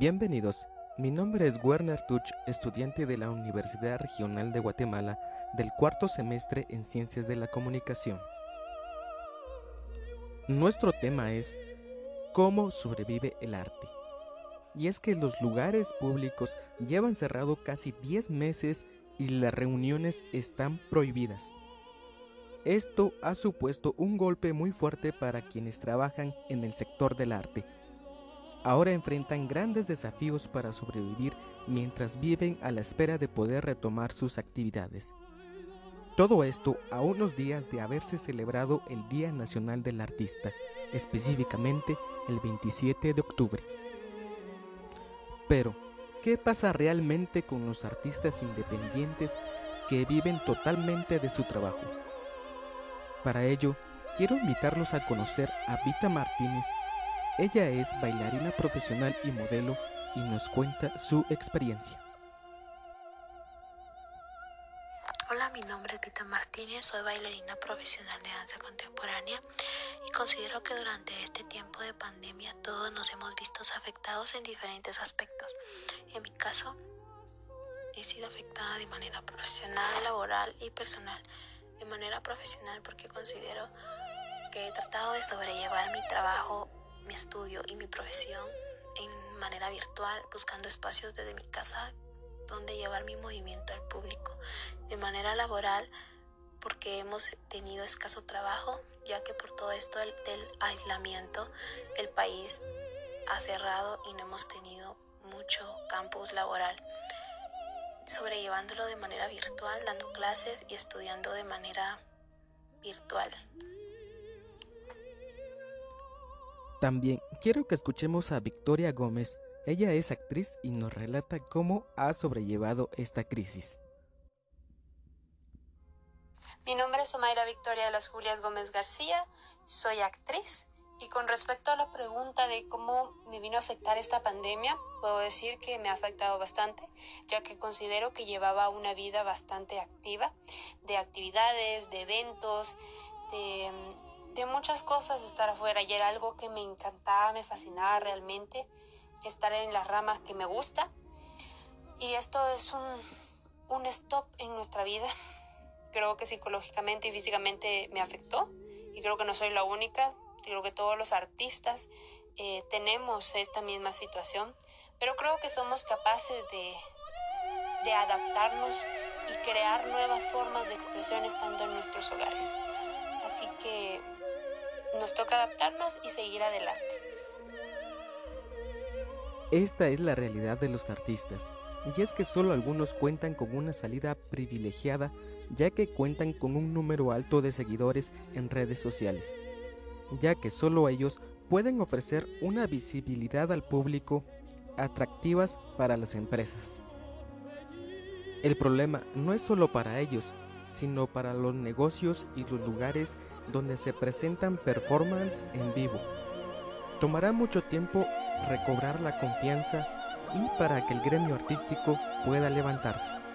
Bienvenidos, mi nombre es Werner Tuch, estudiante de la Universidad Regional de Guatemala del cuarto semestre en Ciencias de la Comunicación. Nuestro tema es ¿Cómo sobrevive el arte? Y es que los lugares públicos llevan cerrado casi 10 meses y las reuniones están prohibidas. Esto ha supuesto un golpe muy fuerte para quienes trabajan en el sector del arte. Ahora enfrentan grandes desafíos para sobrevivir mientras viven a la espera de poder retomar sus actividades. Todo esto a unos días de haberse celebrado el Día Nacional del Artista, específicamente el 27 de octubre. Pero, ¿qué pasa realmente con los artistas independientes que viven totalmente de su trabajo? Para ello, quiero invitarlos a conocer a Vita Martínez. Ella es bailarina profesional y modelo y nos cuenta su experiencia. Hola, mi nombre es Vita Martínez, soy bailarina profesional de danza contemporánea y considero que durante este tiempo de pandemia todos nos hemos visto afectados en diferentes aspectos. En mi caso, he sido afectada de manera profesional, laboral y personal de manera profesional porque considero que he tratado de sobrellevar mi trabajo, mi estudio y mi profesión en manera virtual, buscando espacios desde mi casa donde llevar mi movimiento al público. De manera laboral, porque hemos tenido escaso trabajo, ya que por todo esto del, aislamiento el país ha cerrado y no hemos tenido mucho campus laboral sobrellevándolo de manera virtual, dando clases y estudiando de manera virtual. También quiero que escuchemos a Victoria Gómez. Ella es actriz y nos relata cómo ha sobrellevado esta crisis. Mi nombre es Omaira Victoria de las Julias Gómez García, soy actriz y con respecto a la pregunta de cómo me vino a afectar esta pandemia, puedo decir que me ha afectado bastante, ya que considero que llevaba una vida bastante activa, de actividades, de eventos, de, de muchas cosas, estar afuera. Y era algo que me encantaba, me fascinaba realmente, estar en las ramas que me gusta. Y esto es un, un stop en nuestra vida. Creo que psicológicamente y físicamente me afectó y creo que no soy la única creo que todos los artistas eh, tenemos esta misma situación, pero creo que somos capaces de, de adaptarnos y crear nuevas formas de expresión estando en nuestros hogares. Así que nos toca adaptarnos y seguir adelante. Esta es la realidad de los artistas, y es que solo algunos cuentan con una salida privilegiada ya que cuentan con un número alto de seguidores en redes sociales ya que solo ellos pueden ofrecer una visibilidad al público atractivas para las empresas. El problema no es solo para ellos, sino para los negocios y los lugares donde se presentan performances en vivo. Tomará mucho tiempo recobrar la confianza y para que el gremio artístico pueda levantarse.